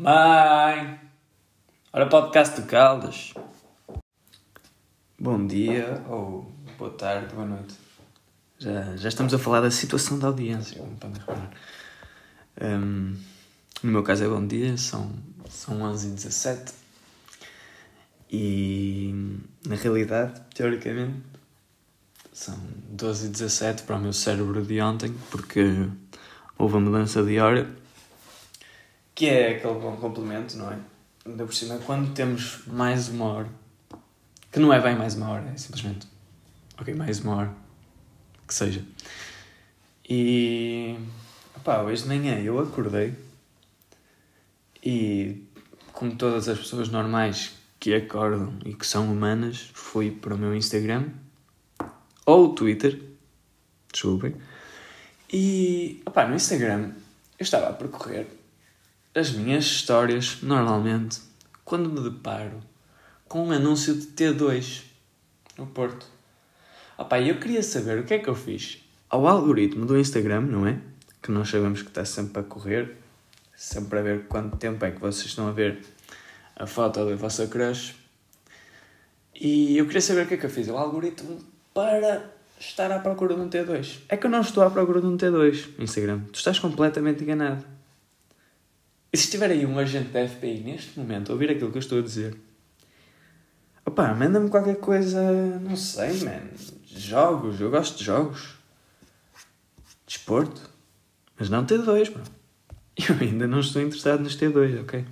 Mãe! Ora, podcast de Caldas. Bom dia, ou boa tarde, boa noite. Já, já estamos a falar da situação da audiência. Um, no meu caso é bom dia, são, são 11h17. E na realidade, teoricamente, são 12h17 para o meu cérebro de ontem, porque houve a mudança de hora, que é aquele bom complemento, não é? Ainda por cima, quando temos mais uma hora, que não é bem mais uma hora, é simplesmente, ok, mais uma hora, que seja. E, opá, hoje de manhã eu acordei e, como todas as pessoas normais que acordam e que são humanas, fui para o meu Instagram ou Twitter, desculpem, e opá, no Instagram eu estava a percorrer as minhas histórias normalmente quando me deparo com um anúncio de T2 no Porto. Opá, eu queria saber o que é que eu fiz ao algoritmo do Instagram, não é? Que nós sabemos que está sempre a correr, sempre a ver quanto tempo é que vocês estão a ver a foto da vossa crush. E eu queria saber o que é que eu fiz ao algoritmo para estar à procura de um T2. É que eu não estou à procura de um T2 Instagram. Tu estás completamente enganado. E se estiver aí um agente da FBI neste momento a ouvir aquilo que eu estou a dizer, opá, manda-me qualquer coisa, não sei, man. Jogos, eu gosto de jogos. Desporto. Mas não T2, bro. Eu ainda não estou interessado nos T2, ok?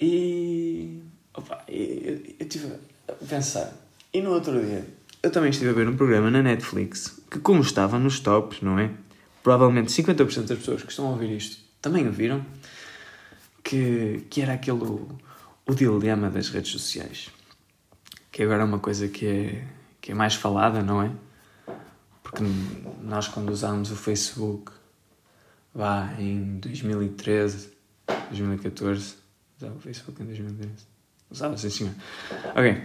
E. Opa, eu estive a pensar. E no outro dia, eu também estive a ver um programa na Netflix que, como estava nos tops, não é? Provavelmente 50% das pessoas que estão a ouvir isto também o viram. Que, que era aquele. O, o dilema das redes sociais. Que agora é uma coisa que é, que é mais falada, não é? Porque nós, quando usámos o Facebook, vá em 2013, 2014, usava o Facebook em 2013. Usava, sim senhor. Ok.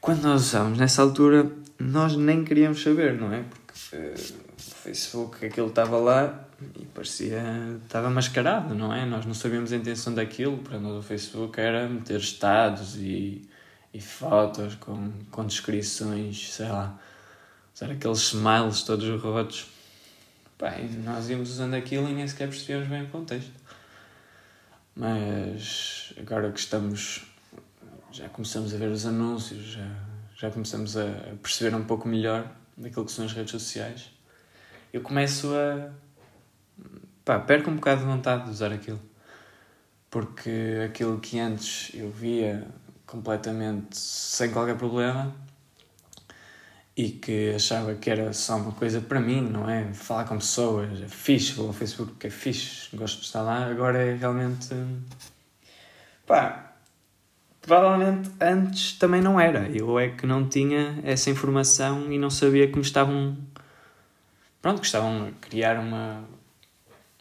Quando nós usávamos nessa altura, nós nem queríamos saber, não é? Porque Facebook, aquilo estava lá e parecia. estava mascarado, não é? Nós não sabíamos a intenção daquilo. Para nós, o Facebook era meter estados e, e fotos com, com descrições, sei lá, usar aqueles smiles todos rotos. Bem, nós íamos usando aquilo e nem sequer percebíamos bem o contexto. Mas agora que estamos. já começamos a ver os anúncios, já, já começamos a perceber um pouco melhor daquilo que são as redes sociais, eu começo a. pá, perco um bocado de vontade de usar aquilo. Porque aquilo que antes eu via completamente sem qualquer problema e que achava que era só uma coisa para mim, não é? Falar com pessoas, é fixe, vou ao Facebook porque é fixe, gosto de estar lá, agora é realmente. pá. Provavelmente antes também não era. Eu é que não tinha essa informação e não sabia que me estavam. Pronto, que estavam a criar uma,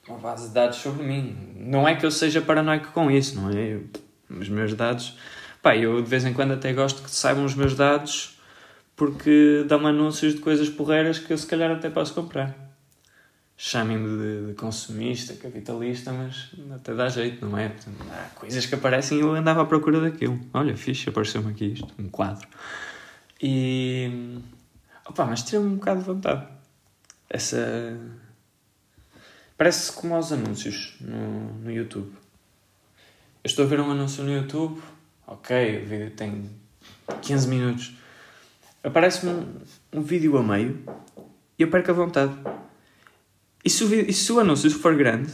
uma base de dados sobre mim. Não é que eu seja paranoico com isso, não é? Eu, os meus dados. Pá, eu de vez em quando até gosto que saibam os meus dados porque dão-me anúncios de coisas porreiras que eu se calhar até posso comprar. Chamem-me de, de, consumista, capitalista, mas até dá jeito, não é? Há coisas que aparecem e eu andava à procura daquilo. Olha, fixe, apareceu-me aqui isto, um quadro. E. Opa, mas tira-me um bocado de vontade. Essa. Parece como aos anúncios no, no YouTube. Eu estou a ver um anúncio no YouTube, ok, o vídeo tem 15 minutos aparece-me um, um vídeo a meio e eu perco a vontade. E se, o, e se o anúncio for grande,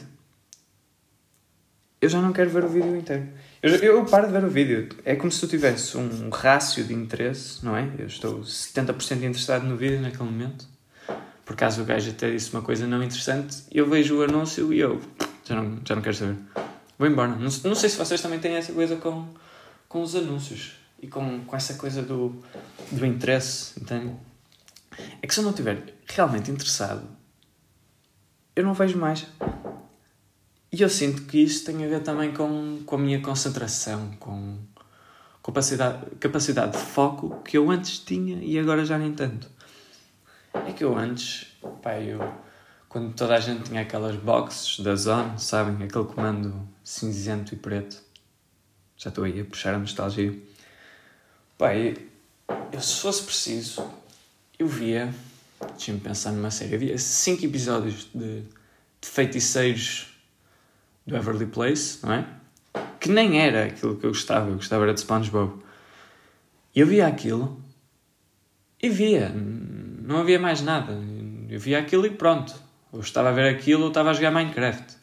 eu já não quero ver o vídeo inteiro. Eu, eu paro de ver o vídeo. É como se tu tivesse um rácio de interesse, não é? Eu estou 70% interessado no vídeo naquele momento. Por caso o gajo até disse uma coisa não interessante, eu vejo o anúncio e eu já não, já não quero saber. Vou embora. Não, não sei se vocês também têm essa coisa com, com os anúncios e com, com essa coisa do, do interesse, entende? É que se eu não estiver realmente interessado, eu não vejo mais. E eu sinto que isso tem a ver também com, com a minha concentração, com capacidade, capacidade de foco que eu antes tinha e agora já nem tanto. É que eu antes, pá, eu quando toda a gente tinha aquelas boxes da Zone, sabem? Aquele comando cinzento e preto. Já estou aí a puxar a nostalgia. Pá, eu, eu se fosse preciso, eu via. Deixa-me pensar numa série. Havia 5 episódios de, de feiticeiros do Everly Place, não é? Que nem era aquilo que eu gostava. Eu gostava era de SpongeBob. E eu via aquilo e via. Não havia mais nada. Eu via aquilo e pronto. Eu estava a ver aquilo ou estava a jogar Minecraft.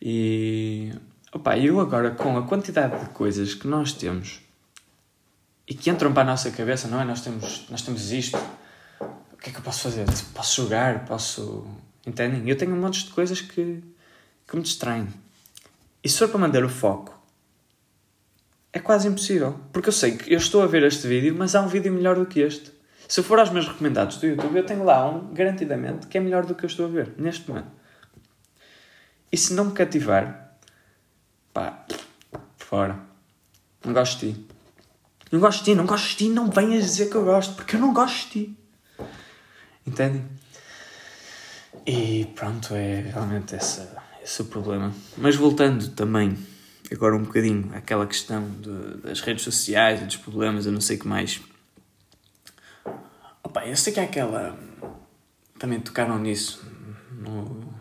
E. Opa, eu agora, com a quantidade de coisas que nós temos e que entram para a nossa cabeça, não é? Nós temos, nós temos isto. Que é que eu posso fazer? Posso jogar? Posso. Entendem? Eu tenho um monte de coisas que, que me distraem. E se for para manter o foco, é quase impossível. Porque eu sei que eu estou a ver este vídeo, mas há um vídeo melhor do que este. Se for aos meus recomendados do YouTube, eu tenho lá um, garantidamente, que é melhor do que eu estou a ver, neste momento. E se não me cativar, pá, fora. Não gosto de ti. Não gosto de ti, não gosto de ti, não venhas dizer que eu gosto, porque eu não gosto de ti. Entendem? E pronto, é realmente esse, esse o problema. Mas voltando também, agora um bocadinho, àquela questão de, das redes sociais e dos problemas, eu não sei o que mais. Opa, eu sei que há aquela. Também tocaram nisso no,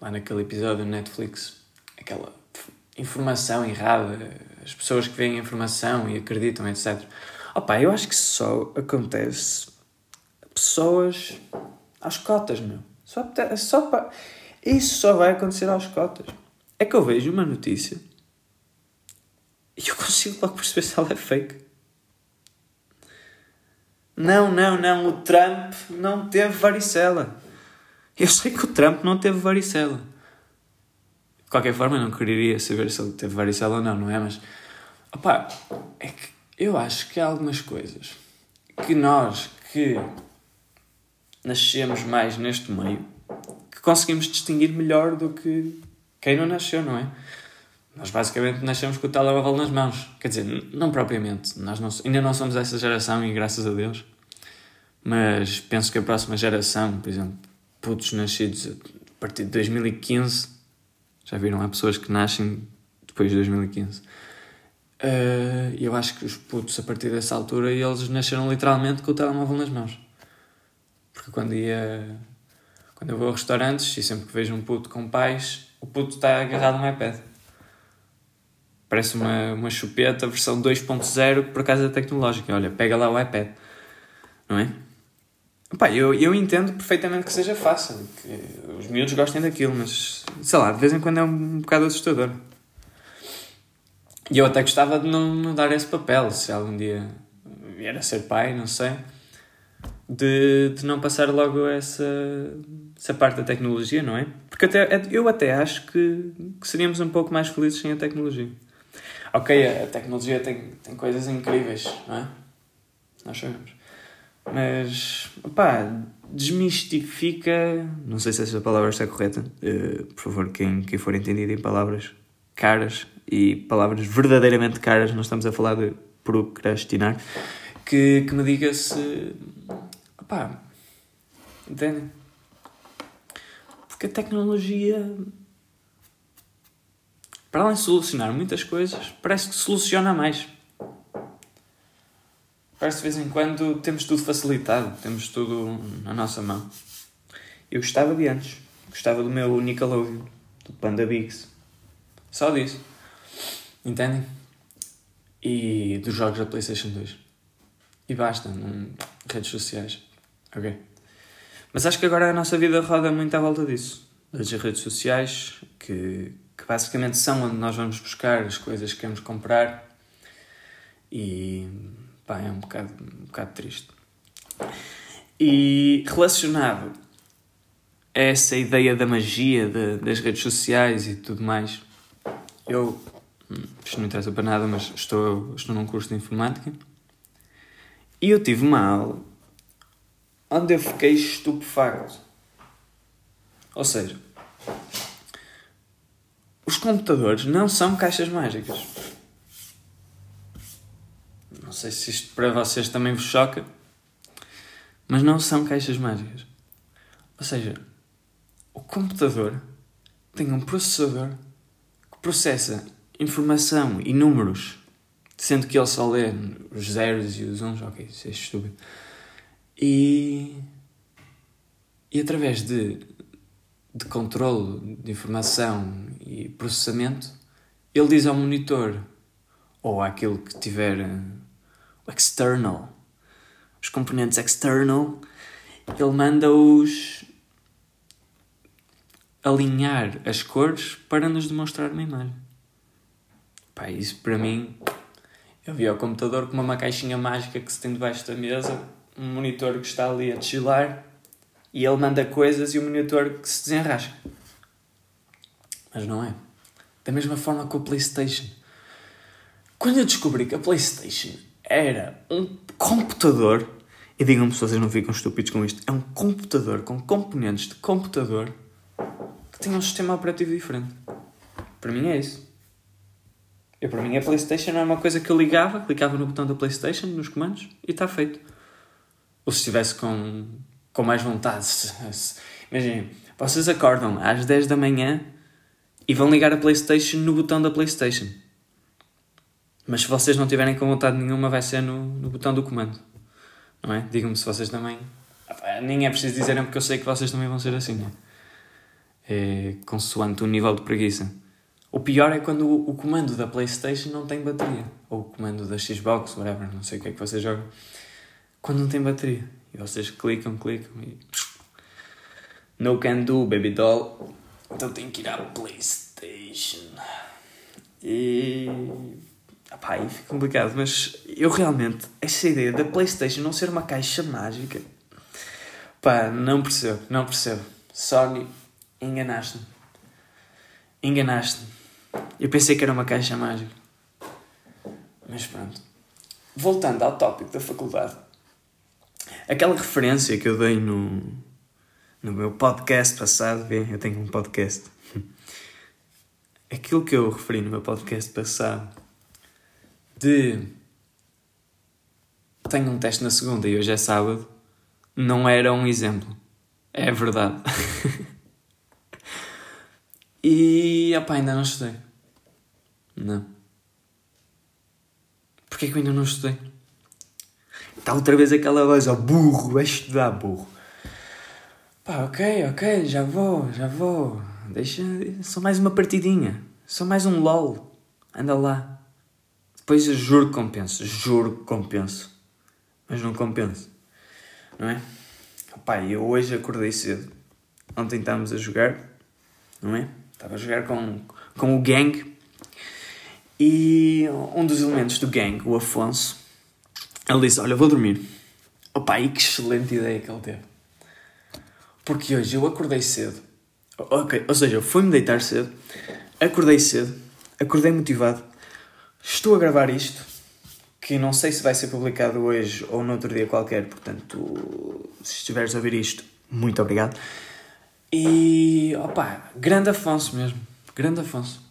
lá naquele episódio do Netflix. Aquela informação errada, as pessoas que veem a informação e acreditam, etc. Opa, eu acho que só acontece pessoas às cotas, meu. Só, só para... Isso só vai acontecer às cotas. É que eu vejo uma notícia e eu consigo logo perceber se ela é fake. Não, não, não, o Trump não teve varicela. Eu sei que o Trump não teve varicela. De qualquer forma, eu não quereria saber se ele teve varicela ou não, não é? Mas, opá, é que eu acho que há algumas coisas que nós que nascemos mais neste meio que conseguimos distinguir melhor do que quem não nasceu, não é? Nós basicamente nascemos com o telemóvel nas mãos. Quer dizer, não propriamente. Nós não, ainda não somos essa geração e graças a Deus. Mas penso que a próxima geração, por exemplo, putos nascidos a partir de 2015, já viram? Há pessoas que nascem depois de 2015. Uh, eu acho que os putos, a partir dessa altura, eles nasceram literalmente com o telemóvel nas mãos. Porque quando ia. Quando eu vou a restaurantes e sempre que vejo um puto com pais, o puto está agarrado no iPad. Parece uma, uma chupeta versão 2.0 por causa da tecnológica. Olha, pega lá o iPad. Não é? Pá, eu, eu entendo perfeitamente que seja fácil, que os miúdos gostem daquilo, mas sei lá, de vez em quando é um, bocado assustador. E eu até gostava de não, não dar esse papel, se algum dia vier a ser pai, não sei, de, de não passar logo essa, essa parte da tecnologia, não é? Porque até, eu até acho que, que seríamos um pouco mais felizes sem a tecnologia. Ok, a tecnologia tem, tem coisas incríveis, não é? Nós sabemos. Mas, pá, desmistifica. Não sei se essa palavra está correta. Uh, por favor, quem, quem for entendido em palavras caras e palavras verdadeiramente caras, não estamos a falar de procrastinar, que, que me diga se. Pá, entendem? Porque a tecnologia para além de solucionar muitas coisas, parece que soluciona mais. Parece de vez em quando temos tudo facilitado, temos tudo na nossa mão. Eu gostava de antes, gostava do meu Nickelodeon, do Panda Bigs, só disso. Entendem? E dos jogos da PlayStation 2. E basta, não... redes sociais. Ok? Mas acho que agora a nossa vida roda muito à volta disso. Das redes sociais, que, que basicamente são onde nós vamos buscar as coisas que queremos comprar e pá, é um bocado, um bocado triste. E relacionado a essa ideia da magia de, das redes sociais e tudo mais, eu, hum, isto não interessa para nada, mas estou, estou num curso de informática e eu tive uma aula onde eu fiquei estupefacto. Ou seja, os computadores não são caixas mágicas. Não sei se isto para vocês também vos choca, mas não são caixas mágicas. Ou seja, o computador tem um processador que processa informação e números, sendo que ele só lê os zeros e os uns, ok, isso é estúpido. E, e através de, de controle de informação e processamento, ele diz ao monitor ou àquilo que tiver eh, o external, os componentes external, ele manda-os alinhar as cores para nos demonstrar uma imagem. Pá, isso para mim, eu vi ao computador com uma caixinha mágica que se tem debaixo da mesa, um monitor que está ali a desfilar e ele manda coisas e o monitor que se desenrasca. Mas não é. Da mesma forma que o PlayStation. Quando eu descobri que a PlayStation era um computador, e digam-me se vocês não ficam estúpidos com isto, é um computador com componentes de computador que tinha um sistema operativo diferente. Para mim é isso. Eu, para mim, a PlayStation é uma coisa que eu ligava, clicava no botão da PlayStation, nos comandos, e está feito. Ou se estivesse com, com mais vontade. Imaginem, vocês acordam às 10 da manhã e vão ligar a PlayStation no botão da PlayStation. Mas se vocês não tiverem com vontade nenhuma, vai ser no, no botão do comando. Não é? Digam-me se vocês também. Nem é preciso dizerem porque eu sei que vocês também vão ser assim, não é? é consoante o nível de preguiça. O pior é quando o, o comando da PlayStation não tem bateria. Ou o comando da Xbox, whatever, não sei o que é que vocês jogam. Quando não tem bateria. E vocês clicam, clicam e. No can do, baby doll. Então tenho que ir à PlayStation. E. Epá, aí fica complicado, mas eu realmente. Essa ideia da PlayStation não ser uma caixa mágica. Pá, não percebo, não percebo. Sony, enganaste-me. Enganaste-me. Eu pensei que era uma caixa mágica. Mas pronto. Voltando ao tópico da faculdade. Aquela referência que eu dei no, no meu podcast passado, bem, eu tenho um podcast. Aquilo que eu referi no meu podcast passado de tenho um teste na segunda e hoje é sábado, não era um exemplo. É verdade. e opá, ainda não estudei. Não. Porquê que eu ainda não estudei? Está outra vez aquela voz, ó, burro, vai estudar, burro. Pá, ok, ok, já vou, já vou. Deixa. Só mais uma partidinha. Só mais um LOL. Anda lá. Depois juro que compenso. Juro que compenso. Mas não compenso. Não é? Pá, eu hoje acordei cedo. Ontem estávamos a jogar. Não é? Estava a jogar com, com o gang. E um dos elementos do gang, o Afonso, ele disse: Olha, vou dormir. Opa, e que excelente ideia que ele teve. Porque hoje eu acordei cedo. Ok, ou seja, fui-me deitar cedo, acordei cedo, acordei motivado, estou a gravar isto, que não sei se vai ser publicado hoje ou noutro dia qualquer, portanto, se estiveres a ouvir isto, muito obrigado. E, opa, grande Afonso mesmo, grande Afonso.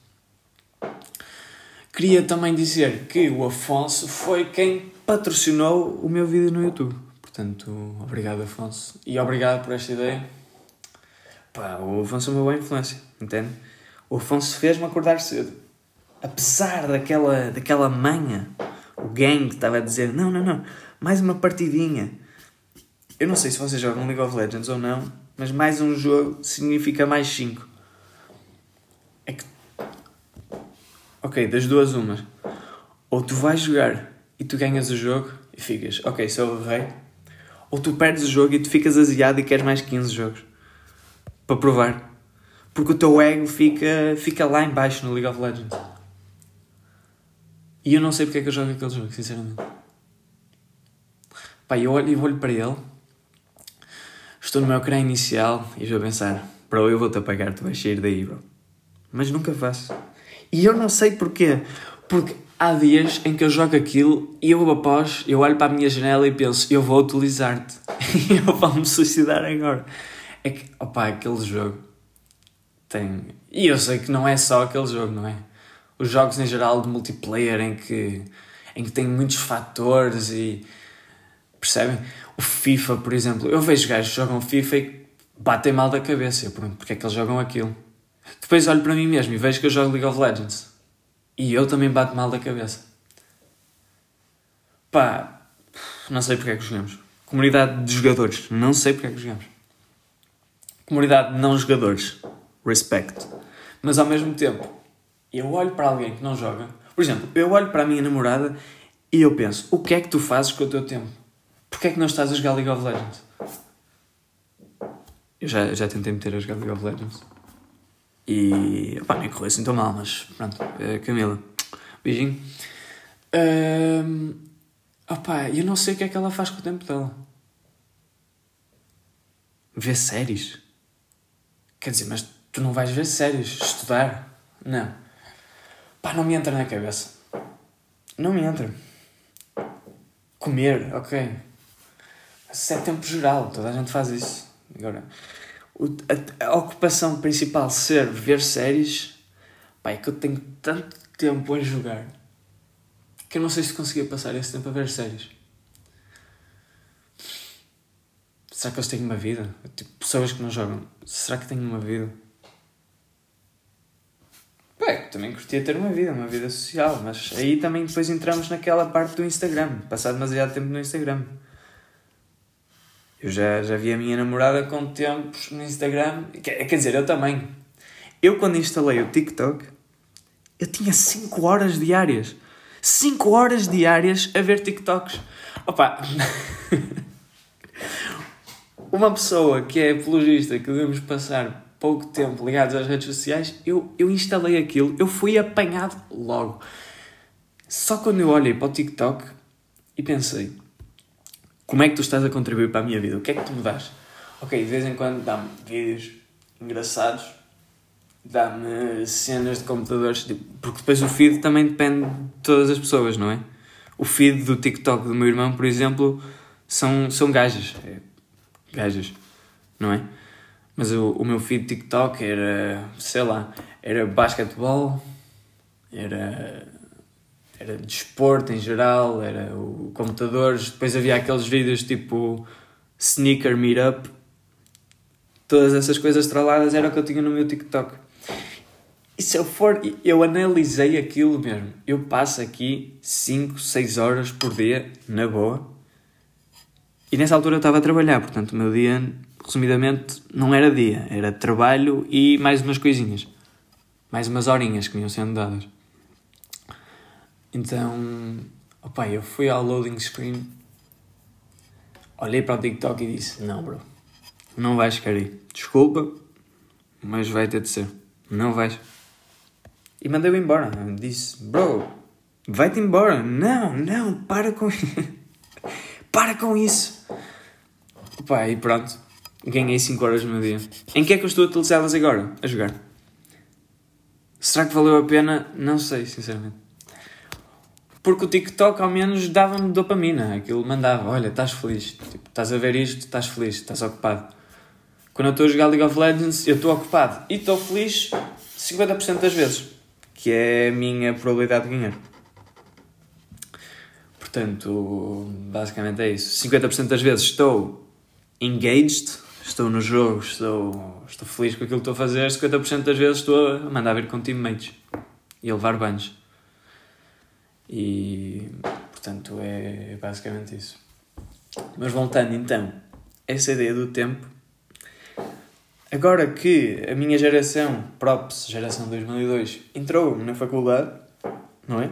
Queria também dizer que o Afonso foi quem patrocinou o meu vídeo no YouTube. Portanto, obrigado Afonso. E obrigado por esta ideia. Pá, o Afonso é uma boa influência, entende? O Afonso fez-me acordar cedo. Apesar daquela, daquela manha, o gang estava a dizer: não, não, não, mais uma partidinha. Eu não sei se vocês jogam League of Legends ou não, mas mais um jogo significa mais 5. É que. Ok, das duas, umas. Ou tu vais jogar e tu ganhas o jogo e ficas, ok, sou o rei. Ou tu perdes o jogo e tu ficas aziado e queres mais 15 jogos para provar. Porque o teu ego fica, fica lá embaixo no League of Legends. E eu não sei porque é que eu jogo aquele jogo, sinceramente. Pá, eu olho, eu olho para ele, estou no meu ecrã inicial e a pensar: bro, eu vou-te apagar, tu vais sair daí, bro. Mas nunca faço. E eu não sei porquê. Porque há dias em que eu jogo aquilo e eu após, eu olho para a minha janela e penso, eu vou utilizar-te. e eu vou-me suicidar agora. É que, opá, aquele jogo tem... E eu sei que não é só aquele jogo, não é? Os jogos em geral de multiplayer em que, em que tem muitos fatores e... Percebem? O FIFA, por exemplo. Eu vejo gajos que jogam FIFA e batem mal da cabeça. Eu pergunto porque é que eles jogam aquilo. Depois olho para mim mesmo e vejo que eu jogo League of Legends. E eu também bato mal da cabeça. Pá, não sei porque é que jogamos. Comunidade de jogadores, não sei porque é que jogamos. Comunidade de não jogadores, respect. Mas ao mesmo tempo, eu olho para alguém que não joga. Por exemplo, eu olho para a minha namorada e eu penso: o que é que tu fazes com o teu tempo? Porquê é que não estás a jogar League of Legends? Eu já, já tentei meter a jogar League of Legends. E. Opá, nem correu assim tão mal, mas pronto. Uh, Camila, beijinho. Uh, opá, eu não sei o que é que ela faz com o tempo dela. Ver séries? Quer dizer, mas tu não vais ver séries, estudar? Não. Pá, não me entra na cabeça. Não me entra. Comer, ok. Mas é tempo geral, toda a gente faz isso. Agora, a, ocupação principal ser ver séries, pá, é que eu tenho tanto tempo a jogar que eu não sei se conseguia passar esse tempo a ver séries. Será que eles têm uma vida? Tipo, pessoas que não jogam, será que têm uma vida? Pá, também curtia ter uma vida, uma vida social, mas aí também depois entramos naquela parte do Instagram, passar demasiado tempo no Instagram. Eu já, já vi a minha namorada com tempos no Instagram. Quer, quer dizer, eu também. Eu, quando instalei o TikTok, eu tinha 5 horas diárias. 5 horas diárias a ver TikToks. Opa! Uma pessoa que é apologista, que devemos passar pouco tempo ligados às redes sociais, eu, eu instalei aquilo, eu fui apanhado logo. Só quando eu olhei para o TikTok e pensei, como é que tu estás a contribuir para a minha vida? O que é que tu me dás? Ok, de vez em quando dá-me vídeos engraçados, dá-me cenas de computadores, tipo, porque depois o feed também depende de todas as pessoas, não é? O feed do TikTok do meu irmão, por exemplo, são, são gajas. É, gajas, não é? Mas o, o meu feed TikTok era, sei lá, era basquetebol, era era desporto em geral, era o computadores, depois havia aqueles vídeos tipo sneaker meetup, todas essas coisas traladas era o que eu tinha no meu TikTok. E se eu for, eu analisei aquilo mesmo. Eu passo aqui 5, 6 horas por dia, na boa. E nessa altura eu estava a trabalhar, portanto o meu dia, resumidamente, não era dia, era trabalho e mais umas coisinhas. Mais umas horinhas que iam sendo dadas. Então, opa, eu fui ao loading screen, olhei para o TikTok e disse: Não, bro, não vais querer. Desculpa, mas vai ter de ser. Não vais. E mandei-o embora. Eu disse: Bro, vai-te embora. Não, não, para com para com isso. Opa, e pronto. Ganhei 5 horas no meu dia. Em que é que eu estou a utilizá-las agora? A jogar. Será que valeu a pena? Não sei, sinceramente. Porque o TikTok ao menos dava-me dopamina. Aquilo mandava, olha, estás feliz. Tipo, estás a ver isto, estás feliz, estás ocupado. Quando eu estou a jogar League of Legends, eu estou ocupado. E estou feliz 50% das vezes. Que é a minha probabilidade de ganhar. Portanto, basicamente é isso. 50% das vezes estou engaged, estou no jogo, estou, estou feliz com aquilo que estou a fazer. 50% das vezes estou a mandar vir com teammates e a levar banhos. E portanto é basicamente isso. Mas voltando então, essa ideia do tempo, agora que a minha geração, props, geração 2002, entrou na faculdade, não é?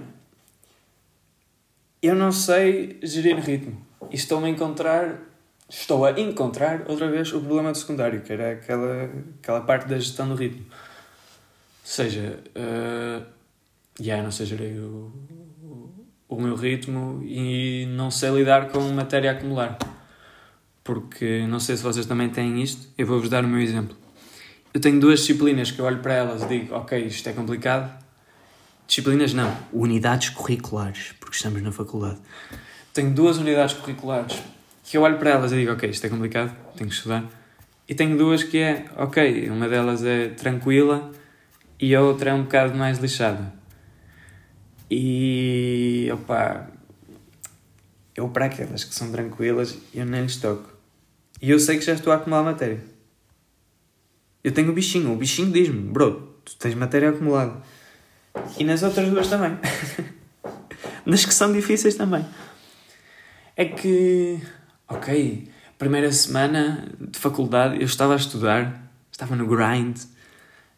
Eu não sei gerir ritmo e estou a encontrar, estou a encontrar outra vez o problema do secundário, que era aquela, aquela parte da gestão do ritmo. Ou seja, uh, já não sei gerir o, o meu ritmo e não sei lidar com matéria a acumular. Porque não sei se vocês também têm isto, eu vou-vos dar o meu exemplo. Eu tenho duas disciplinas que eu olho para elas e digo, ok, isto é complicado. Disciplinas não, unidades curriculares, porque estamos na faculdade. Tenho duas unidades curriculares que eu olho para elas e digo, ok, isto é complicado, tenho que estudar. E tenho duas que é, ok, uma delas é tranquila e a outra é um bocado mais lixada. E opa, eu para aquelas que são tranquilas, eu nem lhes toco. E eu sei que já estou a acumular matéria. Eu tenho o bichinho, o bichinho diz-me, bro, tu tens matéria acumulada. E nas outras duas também. nas que são difíceis também. É que, ok, primeira semana de faculdade eu estava a estudar, estava no grind,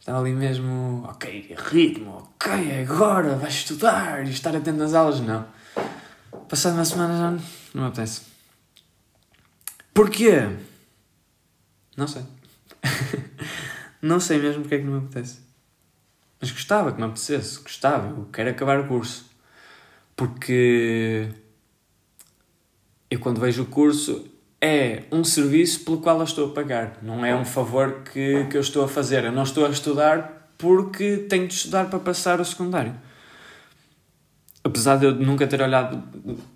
estava ali mesmo, ok, ritmo, ok, agora vais estudar e estar atento às aulas. Não. Passada uma semana já não me apetece. Porquê? Não sei. não sei mesmo porque é que não me apetece. Mas gostava que me apetecesse, gostava, eu quero acabar o curso. Porque eu quando vejo o curso é um serviço pelo qual eu estou a pagar, não é um favor que, que eu estou a fazer. Eu não estou a estudar porque tenho de estudar para passar o secundário. Apesar de eu nunca ter olhado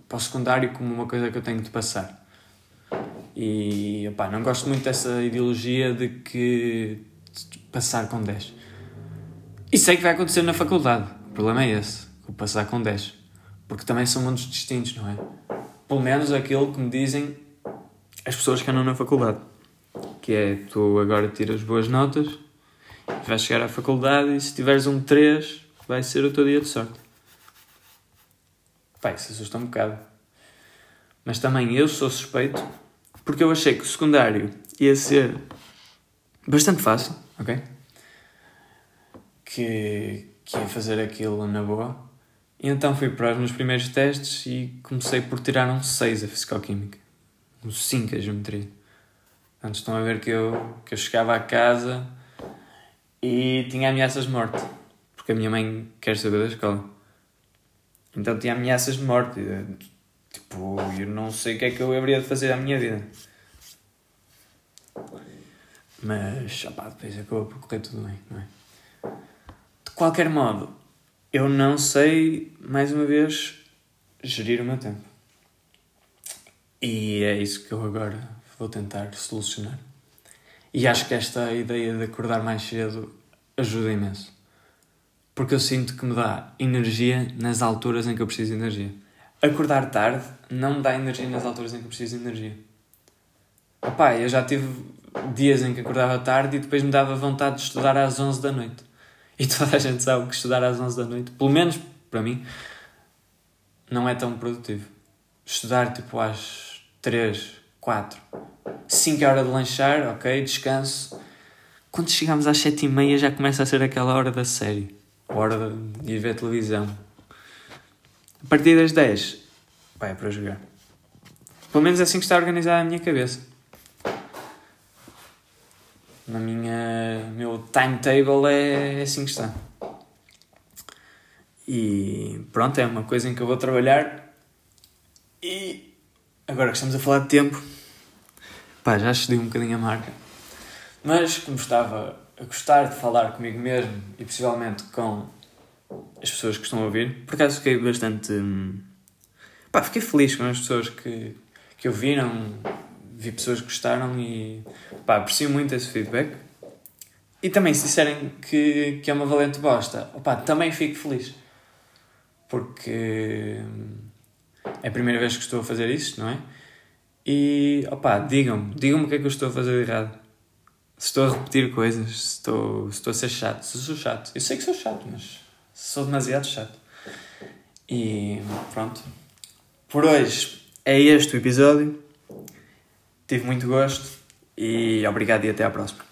para o secundário como uma coisa que eu tenho de passar. E opá, não gosto muito dessa ideologia de que de passar com 10. E sei que vai acontecer na faculdade. O problema é esse, o passar com 10. Porque também são mundos distintos, não é? Pelo menos aquilo que me dizem as pessoas que andam na faculdade. Que é, tu agora tiras boas notas, vais chegar à faculdade e se tiveres um 3, vai ser o teu dia de sorte. Pai, isso assusta um bocado. Mas também eu sou suspeito porque eu achei que o secundário ia ser bastante fácil, ok? Que, que ia fazer aquilo na boa. E então fui para os meus primeiros testes e comecei por tirar um 6 a Fisicoquímica. Um 5 a Geometria. Antes estão a ver que eu, que eu chegava à casa e tinha ameaças de morte. Porque a minha mãe quer saber da escola. Então tinha ameaças de morte. Tipo, eu não sei o que é que eu haveria de fazer à minha vida. Mas, opá, depois acabou por correr tudo bem, não é? De qualquer modo, eu não sei, mais uma vez, gerir o meu tempo. E é isso que eu agora vou tentar solucionar. E acho que esta ideia de acordar mais cedo ajuda imenso. Porque eu sinto que me dá energia nas alturas em que eu preciso de energia. Acordar tarde não me dá energia nas alturas em que eu preciso de energia. Opá, eu já tive dias em que acordava tarde e depois me dava vontade de estudar às 11 da noite. E toda a gente sabe que estudar às 11 da noite, pelo menos para mim, não é tão produtivo. Estudar tipo às 3, 4, 5 horas de lanchar, ok, descanso. Quando chegamos às 7 e meia já começa a ser aquela hora da série, hora de ir ver televisão. A partir das 10, vai é para jogar. Pelo menos é assim que está organizada a minha cabeça na minha meu timetable é, é assim que está. E pronto, é uma coisa em que eu vou trabalhar. E agora que estamos a falar de tempo, pá, já excedi um bocadinho a marca. Mas como estava a gostar de falar comigo mesmo e possivelmente com as pessoas que estão a ouvir, por acaso fiquei bastante. Hum, pá, fiquei feliz com as pessoas que, que ouviram, vi pessoas que gostaram e pá, aprecio muito esse feedback. E também, se disserem que, que é uma valente bosta, também fico feliz. Porque hum, é a primeira vez que estou a fazer isto, não é? E opá, digam-me, digam-me o que é que eu estou a fazer de errado. Se estou a repetir coisas, se estou, se estou a ser chato, se sou chato. Eu sei que sou chato, mas sou demasiado chato. E pronto. Por hoje é este o episódio. Tive muito gosto e obrigado e até à próxima.